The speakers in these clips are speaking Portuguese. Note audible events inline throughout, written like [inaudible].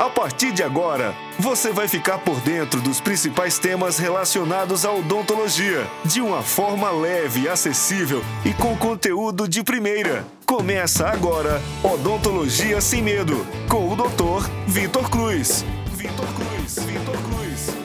A partir de agora, você vai ficar por dentro dos principais temas relacionados à odontologia, de uma forma leve, acessível e com conteúdo de primeira. Começa agora Odontologia Sem Medo, com o Dr. Vitor Cruz. Vitor Cruz, Vitor Cruz.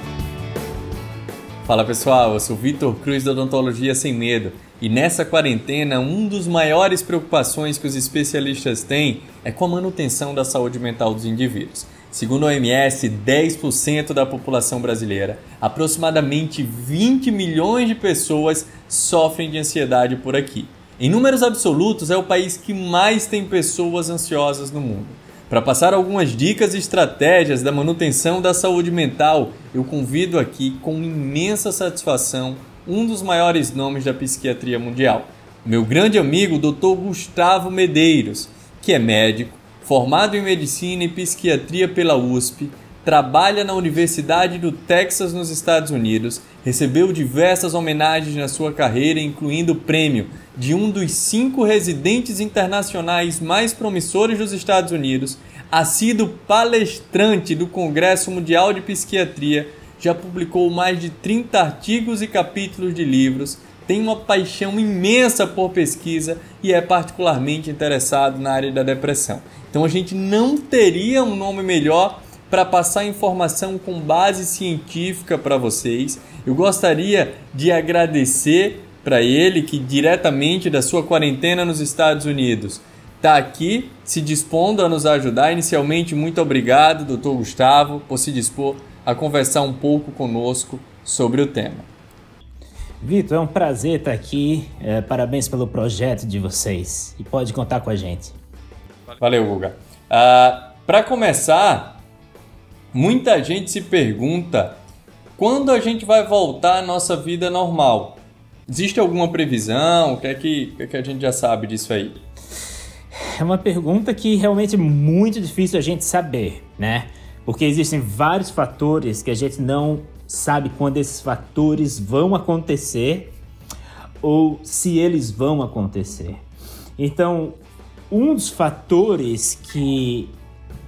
Fala pessoal, eu sou Vitor Cruz da Odontologia Sem Medo. E nessa quarentena, um dos maiores preocupações que os especialistas têm é com a manutenção da saúde mental dos indivíduos. Segundo a OMS, 10% da população brasileira, aproximadamente 20 milhões de pessoas, sofrem de ansiedade por aqui. Em números absolutos, é o país que mais tem pessoas ansiosas no mundo. Para passar algumas dicas e estratégias da manutenção da saúde mental, eu convido aqui com imensa satisfação um dos maiores nomes da psiquiatria mundial, meu grande amigo Dr. Gustavo Medeiros, que é médico, formado em medicina e psiquiatria pela USP, trabalha na Universidade do Texas, nos Estados Unidos, recebeu diversas homenagens na sua carreira, incluindo o prêmio de um dos cinco residentes internacionais mais promissores dos Estados Unidos, ha sido palestrante do Congresso Mundial de Psiquiatria, já publicou mais de 30 artigos e capítulos de livros, tem uma paixão imensa por pesquisa e é particularmente interessado na área da depressão. Então a gente não teria um nome melhor para passar informação com base científica para vocês. Eu gostaria de agradecer para ele que diretamente da sua quarentena nos Estados Unidos está aqui se dispondo a nos ajudar. Inicialmente, muito obrigado, doutor Gustavo, por se dispor a conversar um pouco conosco sobre o tema. Vitor, é um prazer estar aqui. É, parabéns pelo projeto de vocês e pode contar com a gente. Valeu, Guga. Uh, Para começar, muita gente se pergunta quando a gente vai voltar à nossa vida normal. Existe alguma previsão? O que é que, o que, é que a gente já sabe disso aí? É uma pergunta que realmente é muito difícil a gente saber, né? Porque existem vários fatores que a gente não sabe quando esses fatores vão acontecer ou se eles vão acontecer. Então, um dos fatores que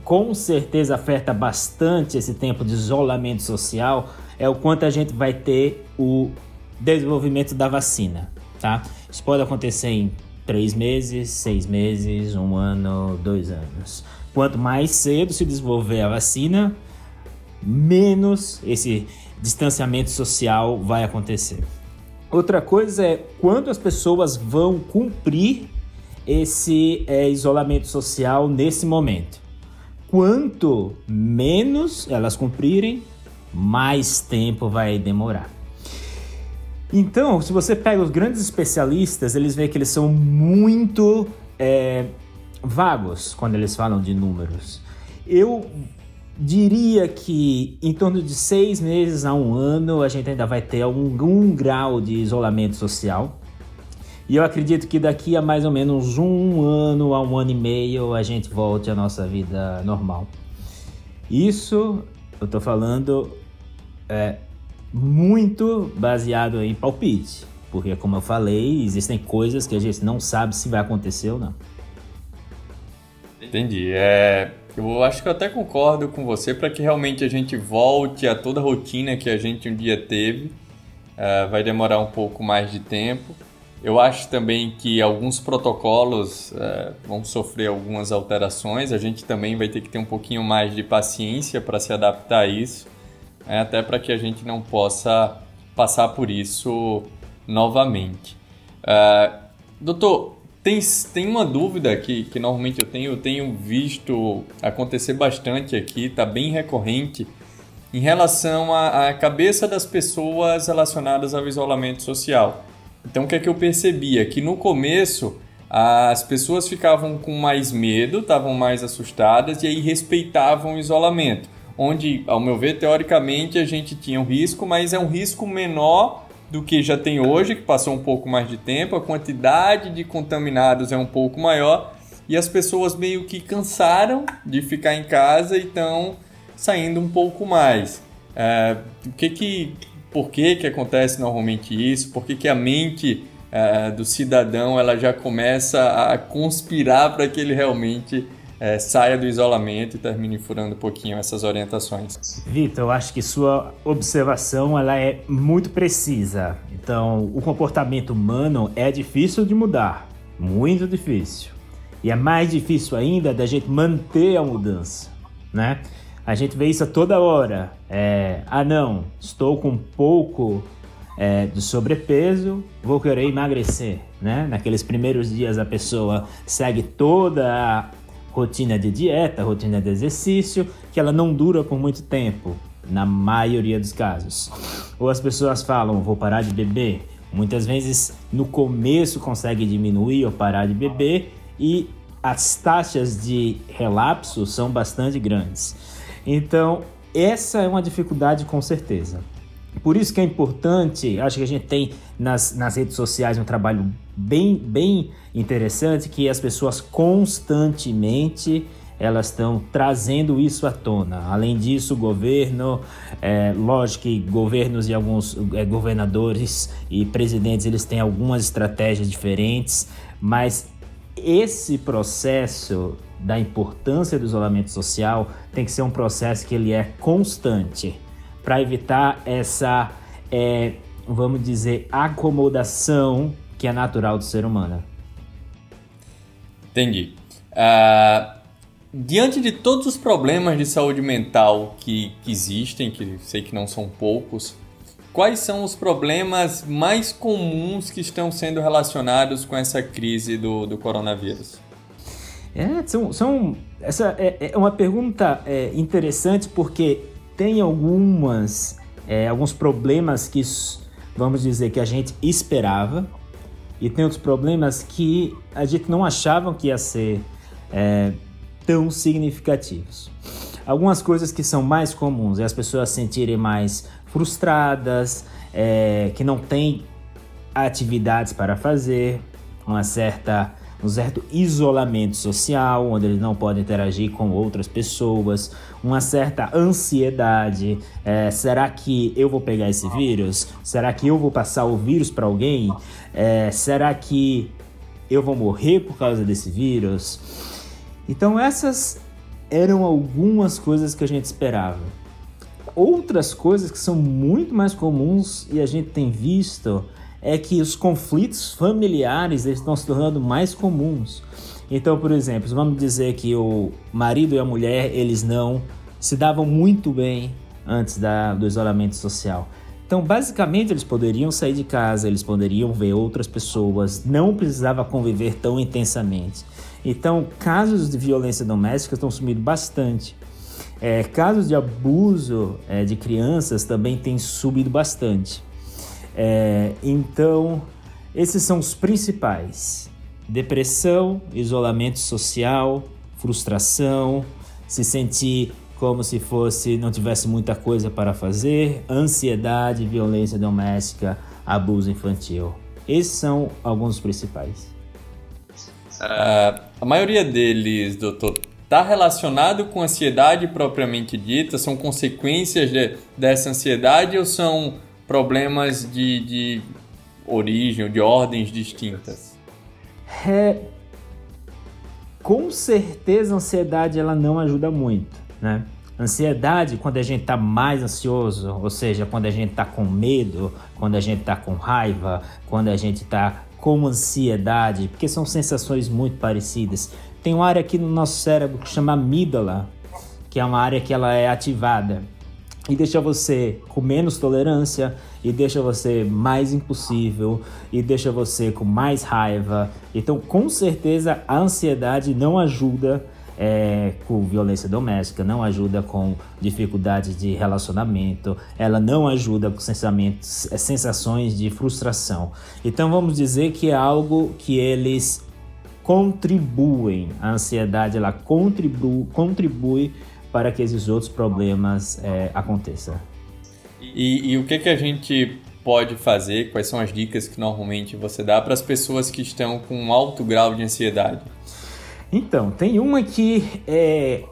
com certeza afeta bastante esse tempo de isolamento social é o quanto a gente vai ter o desenvolvimento da vacina, tá? Isso pode acontecer em três meses, seis meses, um ano, dois anos. Quanto mais cedo se desenvolver a vacina, menos esse distanciamento social vai acontecer. Outra coisa é quando as pessoas vão cumprir esse é, isolamento social nesse momento. Quanto menos elas cumprirem, mais tempo vai demorar. Então, se você pega os grandes especialistas, eles veem que eles são muito é, vagos quando eles falam de números. Eu diria que em torno de seis meses a um ano a gente ainda vai ter algum grau de isolamento social. E eu acredito que daqui a mais ou menos um ano a um ano e meio a gente volte à nossa vida normal. Isso eu tô falando é muito baseado em palpite, porque como eu falei, existem coisas que a gente não sabe se vai acontecer ou não. Entendi. É, eu acho que eu até concordo com você para que realmente a gente volte a toda a rotina que a gente um dia teve. Uh, vai demorar um pouco mais de tempo. Eu acho também que alguns protocolos é, vão sofrer algumas alterações. A gente também vai ter que ter um pouquinho mais de paciência para se adaptar a isso, né? até para que a gente não possa passar por isso novamente. Uh, doutor, tem, tem uma dúvida que, que normalmente eu tenho, eu tenho visto acontecer bastante aqui, está bem recorrente, em relação à cabeça das pessoas relacionadas ao isolamento social. Então o que é que eu percebia? Que no começo as pessoas ficavam com mais medo, estavam mais assustadas e aí respeitavam o isolamento. Onde, ao meu ver, teoricamente a gente tinha um risco, mas é um risco menor do que já tem hoje, que passou um pouco mais de tempo, a quantidade de contaminados é um pouco maior e as pessoas meio que cansaram de ficar em casa e estão saindo um pouco mais. É, o que que por que, que acontece normalmente isso, por que, que a mente uh, do cidadão ela já começa a conspirar para que ele realmente é, saia do isolamento e termine furando um pouquinho essas orientações. Vitor, eu acho que sua observação ela é muito precisa. Então, o comportamento humano é difícil de mudar, muito difícil. E é mais difícil ainda da gente manter a mudança, né? A gente vê isso a toda hora. É, ah, não, estou com um pouco é, de sobrepeso, vou querer emagrecer, né? Naqueles primeiros dias a pessoa segue toda a rotina de dieta, rotina de exercício, que ela não dura por muito tempo, na maioria dos casos. Ou as pessoas falam, vou parar de beber. Muitas vezes no começo consegue diminuir ou parar de beber e as taxas de relapso são bastante grandes. Então, essa é uma dificuldade com certeza. Por isso que é importante, acho que a gente tem nas, nas redes sociais um trabalho bem, bem interessante que as pessoas constantemente elas estão trazendo isso à tona. Além disso, o governo, é, lógico que governos e alguns é, governadores e presidentes eles têm algumas estratégias diferentes, mas esse processo da importância do isolamento social tem que ser um processo que ele é constante para evitar essa, é, vamos dizer, acomodação que é natural do ser humano. Entendi. Uh, diante de todos os problemas de saúde mental que, que existem, que sei que não são poucos, quais são os problemas mais comuns que estão sendo relacionados com essa crise do, do coronavírus? É, são, são, essa é, é uma pergunta é, interessante porque tem algumas, é, alguns problemas que, vamos dizer, que a gente esperava e tem outros problemas que a gente não achava que ia ser é, tão significativos. Algumas coisas que são mais comuns é as pessoas se sentirem mais frustradas, é, que não têm atividades para fazer, uma certa um certo isolamento social, onde eles não podem interagir com outras pessoas, uma certa ansiedade. É, será que eu vou pegar esse vírus? Será que eu vou passar o vírus para alguém? É, será que eu vou morrer por causa desse vírus? Então, essas eram algumas coisas que a gente esperava. Outras coisas que são muito mais comuns e a gente tem visto é que os conflitos familiares estão se tornando mais comuns. Então, por exemplo, vamos dizer que o marido e a mulher eles não se davam muito bem antes da, do isolamento social. Então, basicamente, eles poderiam sair de casa, eles poderiam ver outras pessoas, não precisava conviver tão intensamente. Então, casos de violência doméstica estão sumindo bastante. É, casos de abuso é, de crianças também têm subido bastante. É, então, esses são os principais: depressão, isolamento social, frustração, se sentir como se fosse não tivesse muita coisa para fazer, ansiedade, violência doméstica, abuso infantil. Esses são alguns dos principais. Uh, a maioria deles, doutor, está relacionado com ansiedade propriamente dita? São consequências de, dessa ansiedade ou são problemas de, de origem, de ordens distintas? É, com certeza a ansiedade ela não ajuda muito, né? Ansiedade, quando a gente está mais ansioso, ou seja, quando a gente está com medo, quando a gente está com raiva, quando a gente está com ansiedade, porque são sensações muito parecidas. Tem uma área aqui no nosso cérebro que chama amígdala, que é uma área que ela é ativada e deixa você com menos tolerância e deixa você mais impossível e deixa você com mais raiva. Então, com certeza, a ansiedade não ajuda é, com violência doméstica, não ajuda com dificuldades de relacionamento, ela não ajuda com sensamentos, é, sensações de frustração. Então, vamos dizer que é algo que eles contribuem, a ansiedade ela contribui, contribui para que esses outros problemas é, aconteçam. E, e, o que, que a gente pode fazer? Quais são as dicas que normalmente você dá para as pessoas que estão com um alto grau de ansiedade? Então, tem uma que é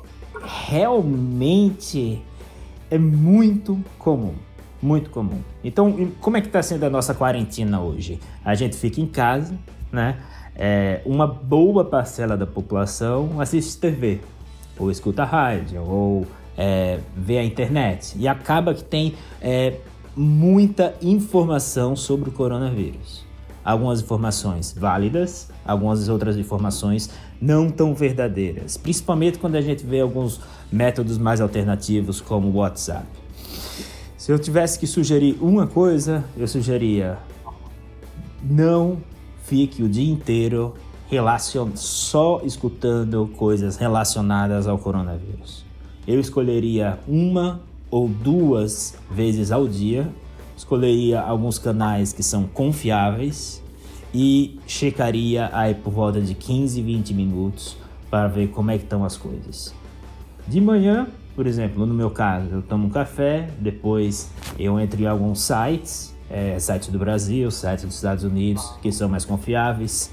realmente é muito comum, muito comum. Então, como é que está sendo a nossa quarentena hoje? A gente fica em casa, né? é, uma boa parcela da população assiste TV, ou escuta rádio, ou é, vê a internet. E acaba que tem é, muita informação sobre o coronavírus. Algumas informações válidas, algumas outras informações não tão verdadeiras. Principalmente quando a gente vê alguns métodos mais alternativos, como o WhatsApp. Se eu tivesse que sugerir uma coisa, eu sugeria não fique o dia inteiro relacion... só escutando coisas relacionadas ao coronavírus. Eu escolheria uma ou duas vezes ao dia, escolheria alguns canais que são confiáveis e checaria aí por volta de 15, 20 minutos para ver como é que estão as coisas. De manhã, por exemplo, no meu caso, eu tomo um café, depois eu entro em alguns sites é, sites do Brasil, sites dos Estados Unidos, que são mais confiáveis.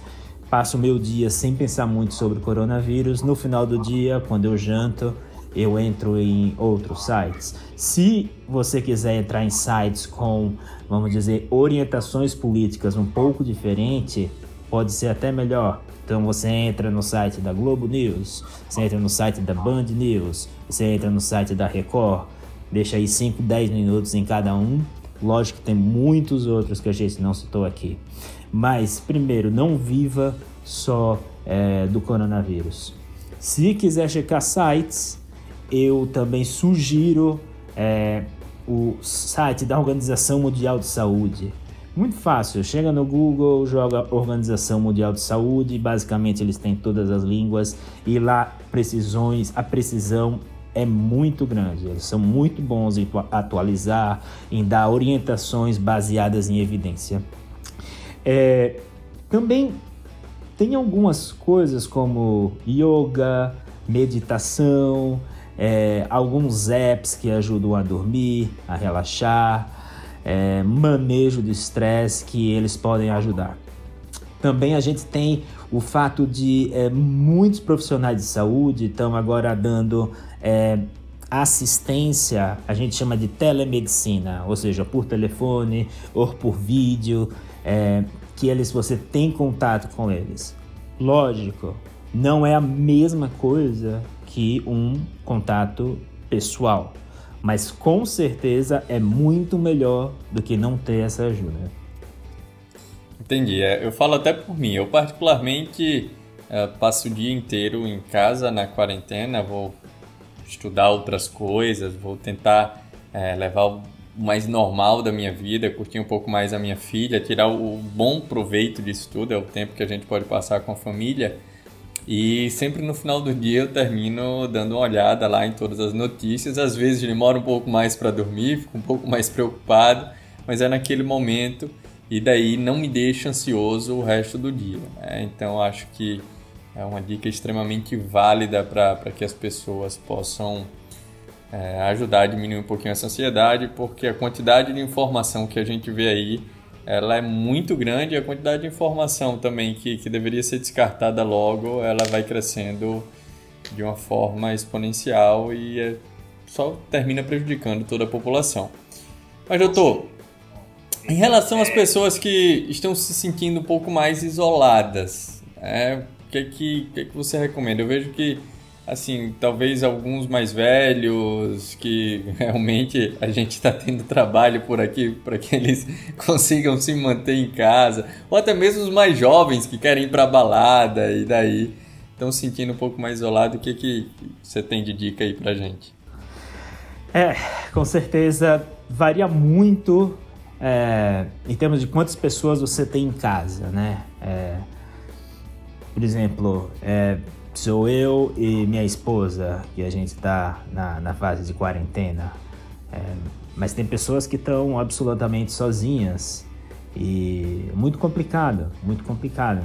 Passo o meu dia sem pensar muito sobre o coronavírus. No final do dia, quando eu janto, eu entro em outros sites. Se você quiser entrar em sites com, vamos dizer, orientações políticas um pouco diferente, pode ser até melhor. Então você entra no site da Globo News, você entra no site da Band News, você entra no site da Record, deixa aí 5, 10 minutos em cada um Lógico que tem muitos outros que a gente não citou aqui. Mas, primeiro, não viva só é, do coronavírus. Se quiser checar sites, eu também sugiro é, o site da Organização Mundial de Saúde. Muito fácil, chega no Google, joga Organização Mundial de Saúde, basicamente eles têm todas as línguas e lá precisões, a precisão é muito grande. Eles são muito bons em atualizar, em dar orientações baseadas em evidência. É, também tem algumas coisas como yoga, meditação, é, alguns apps que ajudam a dormir, a relaxar, é, manejo de estresse que eles podem ajudar. Também a gente tem o fato de é, muitos profissionais de saúde estão agora dando é, assistência, a gente chama de telemedicina, ou seja, por telefone ou por vídeo, é, que eles você tem contato com eles. Lógico, não é a mesma coisa que um contato pessoal, mas com certeza é muito melhor do que não ter essa ajuda. Entendi. É, eu falo até por mim. Eu, particularmente, é, passo o dia inteiro em casa na quarentena, vou estudar outras coisas, vou tentar é, levar o mais normal da minha vida, curtir um pouco mais a minha filha, tirar o bom proveito disso tudo, é o tempo que a gente pode passar com a família. E sempre no final do dia eu termino dando uma olhada lá em todas as notícias. Às vezes demora um pouco mais para dormir, fico um pouco mais preocupado, mas é naquele momento e daí não me deixa ansioso o resto do dia. Né? Então acho que é uma dica extremamente válida para que as pessoas possam é, ajudar a diminuir um pouquinho essa ansiedade, porque a quantidade de informação que a gente vê aí ela é muito grande e a quantidade de informação também que, que deveria ser descartada logo, ela vai crescendo de uma forma exponencial e é, só termina prejudicando toda a população. Mas, doutor, em relação às pessoas que estão se sentindo um pouco mais isoladas, é, o que, que, que, que você recomenda? Eu vejo que, assim, talvez alguns mais velhos, que [laughs] realmente a gente está tendo trabalho por aqui para que eles [laughs] consigam se manter em casa, ou até mesmo os mais jovens que querem ir para balada e daí estão se sentindo um pouco mais isolados. O que, que você tem de dica aí para gente? É, com certeza varia muito é, em termos de quantas pessoas você tem em casa, né? É, por exemplo, é, sou eu e minha esposa, que a gente está na, na fase de quarentena, é, mas tem pessoas que estão absolutamente sozinhas e muito complicado, muito complicado.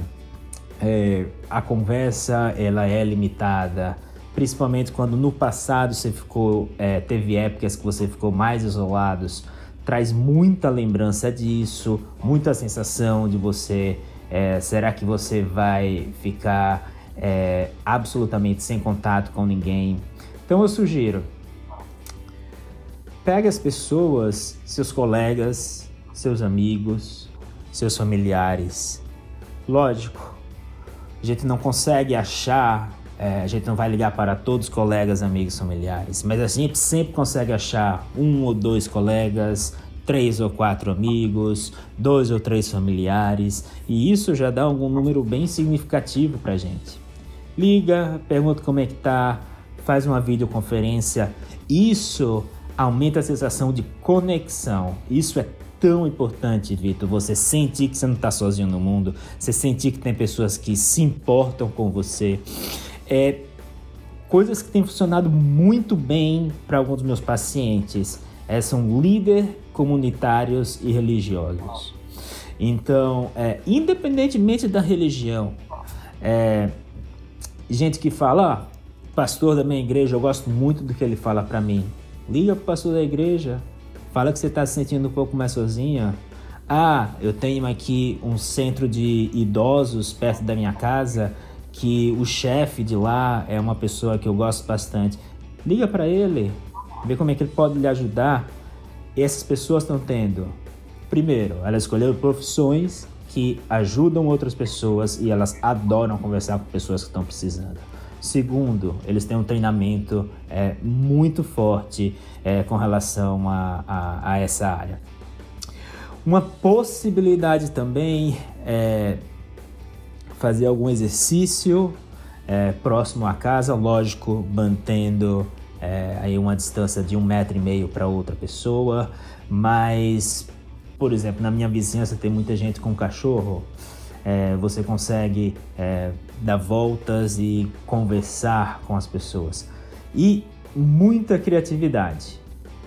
É, a conversa ela é limitada, principalmente quando no passado você ficou, é, teve épocas que você ficou mais isolados traz muita lembrança disso, muita sensação de você. É, será que você vai ficar é, absolutamente sem contato com ninguém? Então eu sugiro, pegue as pessoas, seus colegas, seus amigos, seus familiares. Lógico, a gente não consegue achar, é, a gente não vai ligar para todos os colegas, amigos, familiares, mas a gente sempre consegue achar um ou dois colegas, três ou quatro amigos, dois ou três familiares, e isso já dá algum número bem significativo para a gente. Liga, pergunta como é que tá, faz uma videoconferência. Isso aumenta a sensação de conexão. Isso é tão importante, Vitor. Você sentir que você não está sozinho no mundo, você sentir que tem pessoas que se importam com você. É, coisas que têm funcionado muito bem para alguns dos meus pacientes é, são líderes comunitários e religiosos. Então, é, independentemente da religião, é, gente que fala, ah, pastor da minha igreja, eu gosto muito do que ele fala para mim. Liga pro pastor da igreja, Fala que você está se sentindo um pouco mais sozinha. Ah, eu tenho aqui um centro de idosos perto da minha casa que o chefe de lá é uma pessoa que eu gosto bastante. Liga para ele, vê como é que ele pode lhe ajudar. Essas pessoas estão tendo, primeiro, elas escolheram profissões que ajudam outras pessoas e elas adoram conversar com pessoas que estão precisando. Segundo, eles têm um treinamento é, muito forte é, com relação a, a, a, essa área. Uma possibilidade também é fazer algum exercício é, próximo à casa, lógico, mantendo é, aí uma distância de um metro e meio para outra pessoa, mas, por exemplo, na minha vizinhança tem muita gente com cachorro é, você consegue é, dar voltas e conversar com as pessoas. E muita criatividade.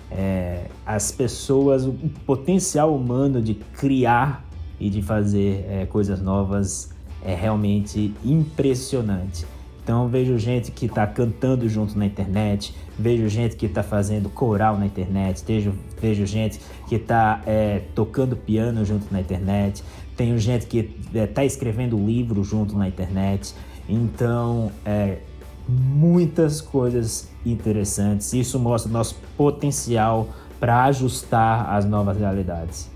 É, as pessoas, o potencial humano de criar e de fazer é, coisas novas é realmente impressionante. Então vejo gente que está cantando junto na internet, vejo gente que está fazendo coral na internet, vejo, vejo gente que está é, tocando piano junto na internet, tenho gente que está é, escrevendo livro junto na internet. Então, é, muitas coisas interessantes. Isso mostra nosso potencial para ajustar as novas realidades.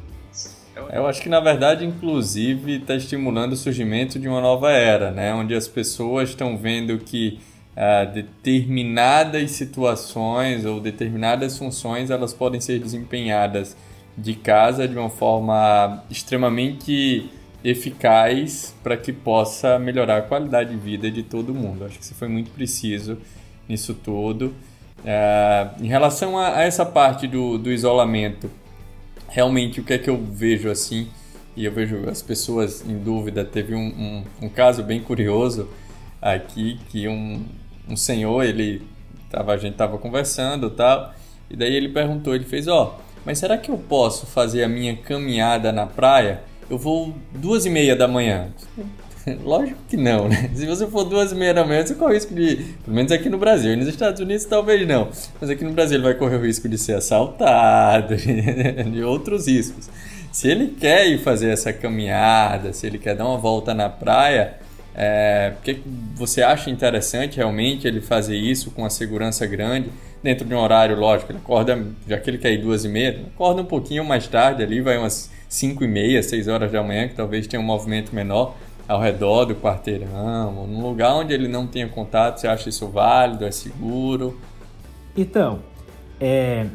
Eu acho que na verdade, inclusive, está estimulando o surgimento de uma nova era, né? onde as pessoas estão vendo que uh, determinadas situações ou determinadas funções elas podem ser desempenhadas de casa de uma forma extremamente eficaz para que possa melhorar a qualidade de vida de todo mundo. Acho que você foi muito preciso nisso tudo. Uh, em relação a, a, essa parte do, do isolamento, realmente o que é que eu vejo assim, e eu vejo as pessoas em dúvida, teve um, um, um caso bem curioso aqui, que um, um senhor, ele tava, a gente estava conversando tal, e daí ele perguntou, ele fez, ó, oh, mas será que eu posso fazer a minha caminhada na praia? Eu vou duas e meia da manhã. [laughs] Lógico que não, né? Se você for duas e meia da manhã, você corre o risco de. Pelo menos aqui no Brasil. E nos Estados Unidos talvez não. Mas aqui no Brasil ele vai correr o risco de ser assaltado, [laughs] de outros riscos. Se ele quer ir fazer essa caminhada, se ele quer dar uma volta na praia, é, que você acha interessante realmente ele fazer isso com uma segurança grande? dentro de um horário, lógico, ele acorda, já que ele quer ir duas e meia, acorda um pouquinho mais tarde ali, vai umas cinco e meia, seis horas da manhã, que talvez tenha um movimento menor ao redor do quarteirão, num lugar onde ele não tenha contato, você acha isso válido, é seguro? Então, é,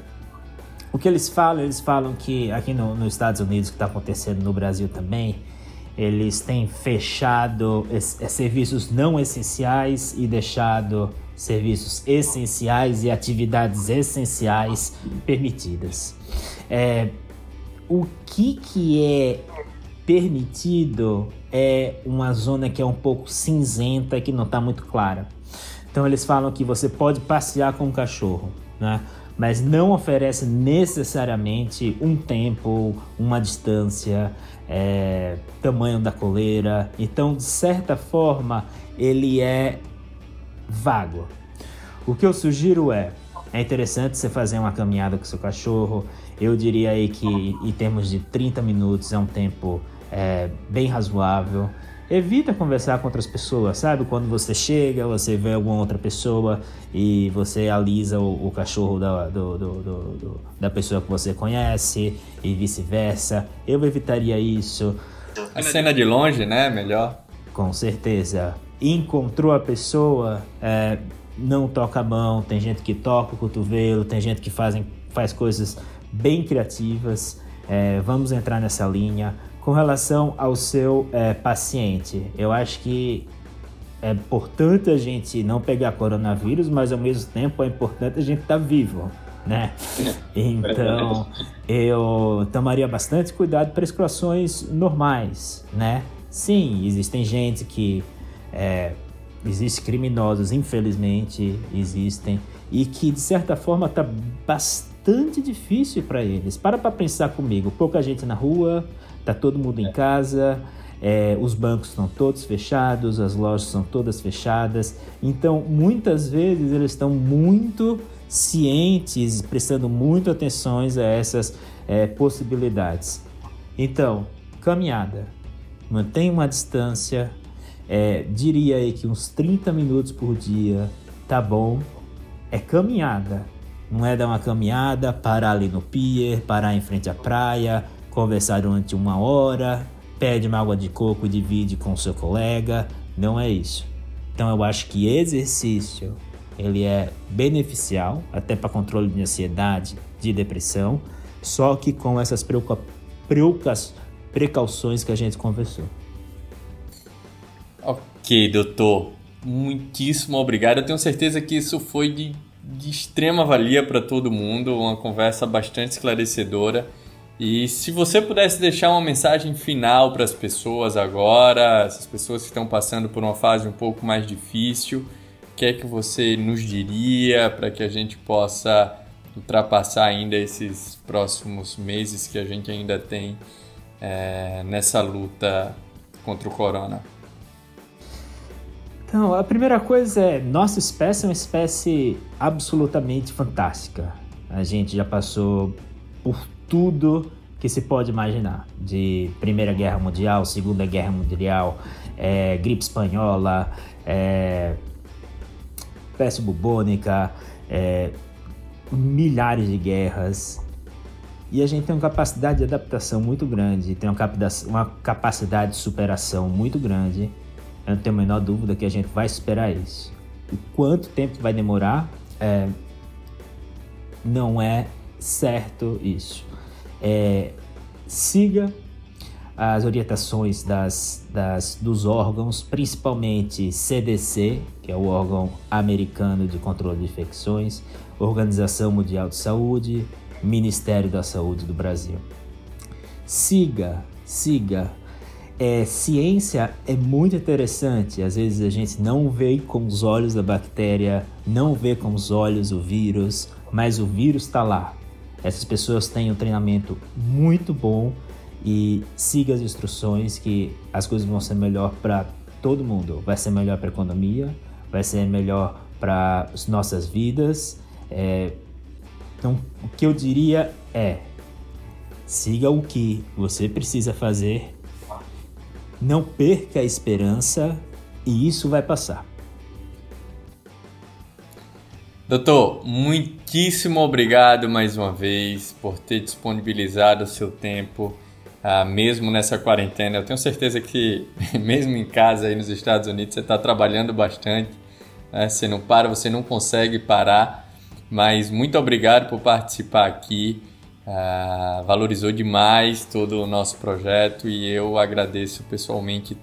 o que eles falam, eles falam que aqui no, nos Estados Unidos, que está acontecendo no Brasil também, eles têm fechado é, serviços não essenciais e deixado serviços essenciais e atividades essenciais permitidas. É, o que, que é permitido é uma zona que é um pouco cinzenta, que não está muito clara. Então eles falam que você pode passear com o cachorro, né? mas não oferece necessariamente um tempo, uma distância, é, tamanho da coleira. Então, de certa forma, ele é vago. O que eu sugiro é, é interessante você fazer uma caminhada com seu cachorro. Eu diria aí que em termos de 30 minutos é um tempo é, bem razoável. Evita conversar com outras pessoas, sabe? Quando você chega, você vê alguma outra pessoa e você alisa o, o cachorro da, do, do, do, da pessoa que você conhece e vice-versa. Eu evitaria isso. A cena de longe, né? Melhor. com certeza. Encontrou a pessoa, é, não toca a mão, tem gente que toca o cotovelo, tem gente que fazem, faz coisas bem criativas. É, vamos entrar nessa linha. Com relação ao seu é, paciente, eu acho que é importante a gente não pegar coronavírus, mas ao mesmo tempo é importante a gente estar tá vivo, né? [laughs] Então, eu tomaria bastante cuidado para situações normais, né? Sim, existem gente que é, existem criminosos, infelizmente existem, e que de certa forma está bastante difícil para eles. Para para pensar comigo, pouca gente na rua, tá todo mundo em casa, é, os bancos estão todos fechados, as lojas são todas fechadas, então muitas vezes eles estão muito cientes, prestando muito atenção a essas é, possibilidades. Então, caminhada, mantenha uma distância, é, diria aí que uns 30 minutos por dia tá bom. É caminhada, não é dar uma caminhada, parar ali no pier, parar em frente à praia, conversar durante uma hora, pede uma água de coco e divide com seu colega. Não é isso. Então eu acho que exercício ele é beneficial até para controle de ansiedade, de depressão, só que com essas precauções que a gente conversou. Ok, doutor. Muitíssimo obrigado. Eu tenho certeza que isso foi de, de extrema valia para todo mundo, uma conversa bastante esclarecedora. E se você pudesse deixar uma mensagem final para as pessoas agora, essas pessoas que estão passando por uma fase um pouco mais difícil, o que é que você nos diria para que a gente possa ultrapassar ainda esses próximos meses que a gente ainda tem é, nessa luta contra o corona? Então, a primeira coisa é, nossa espécie é uma espécie absolutamente fantástica. A gente já passou por tudo que se pode imaginar, de Primeira Guerra Mundial, Segunda Guerra Mundial, é, gripe espanhola, é, peste bubônica, é, milhares de guerras. E a gente tem uma capacidade de adaptação muito grande, tem uma capacidade de superação muito grande. Eu não tenho a menor dúvida que a gente vai superar isso. O quanto tempo vai demorar, é, não é certo isso é, siga as orientações das, das, dos órgãos, principalmente CDC, que é o órgão americano de controle de infecções, Organização Mundial de Saúde, Ministério da Saúde do Brasil. Siga, siga. É, ciência é muito interessante. Às vezes a gente não vê com os olhos a bactéria, não vê com os olhos o vírus, mas o vírus está lá. Essas pessoas têm um treinamento muito bom e siga as instruções que as coisas vão ser melhor para todo mundo. Vai ser melhor para a economia, vai ser melhor para as nossas vidas. É... Então, o que eu diria é: siga o que você precisa fazer, não perca a esperança e isso vai passar. Doutor, muitíssimo obrigado mais uma vez por ter disponibilizado o seu tempo, uh, mesmo nessa quarentena. Eu tenho certeza que, [laughs] mesmo em casa aí nos Estados Unidos, você está trabalhando bastante. Né? Você não para, você não consegue parar. Mas muito obrigado por participar aqui. Uh, valorizou demais todo o nosso projeto e eu agradeço pessoalmente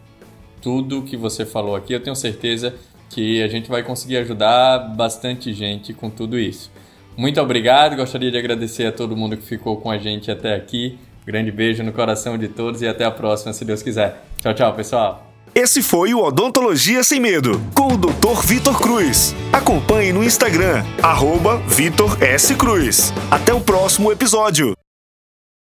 tudo que você falou aqui. Eu tenho certeza que a gente vai conseguir ajudar bastante gente com tudo isso. Muito obrigado, gostaria de agradecer a todo mundo que ficou com a gente até aqui. grande beijo no coração de todos e até a próxima, se Deus quiser. Tchau, tchau, pessoal. Esse foi o Odontologia Sem Medo, com o Dr. Vitor Cruz. Acompanhe no Instagram, arroba Vitor S. Cruz. Até o próximo episódio.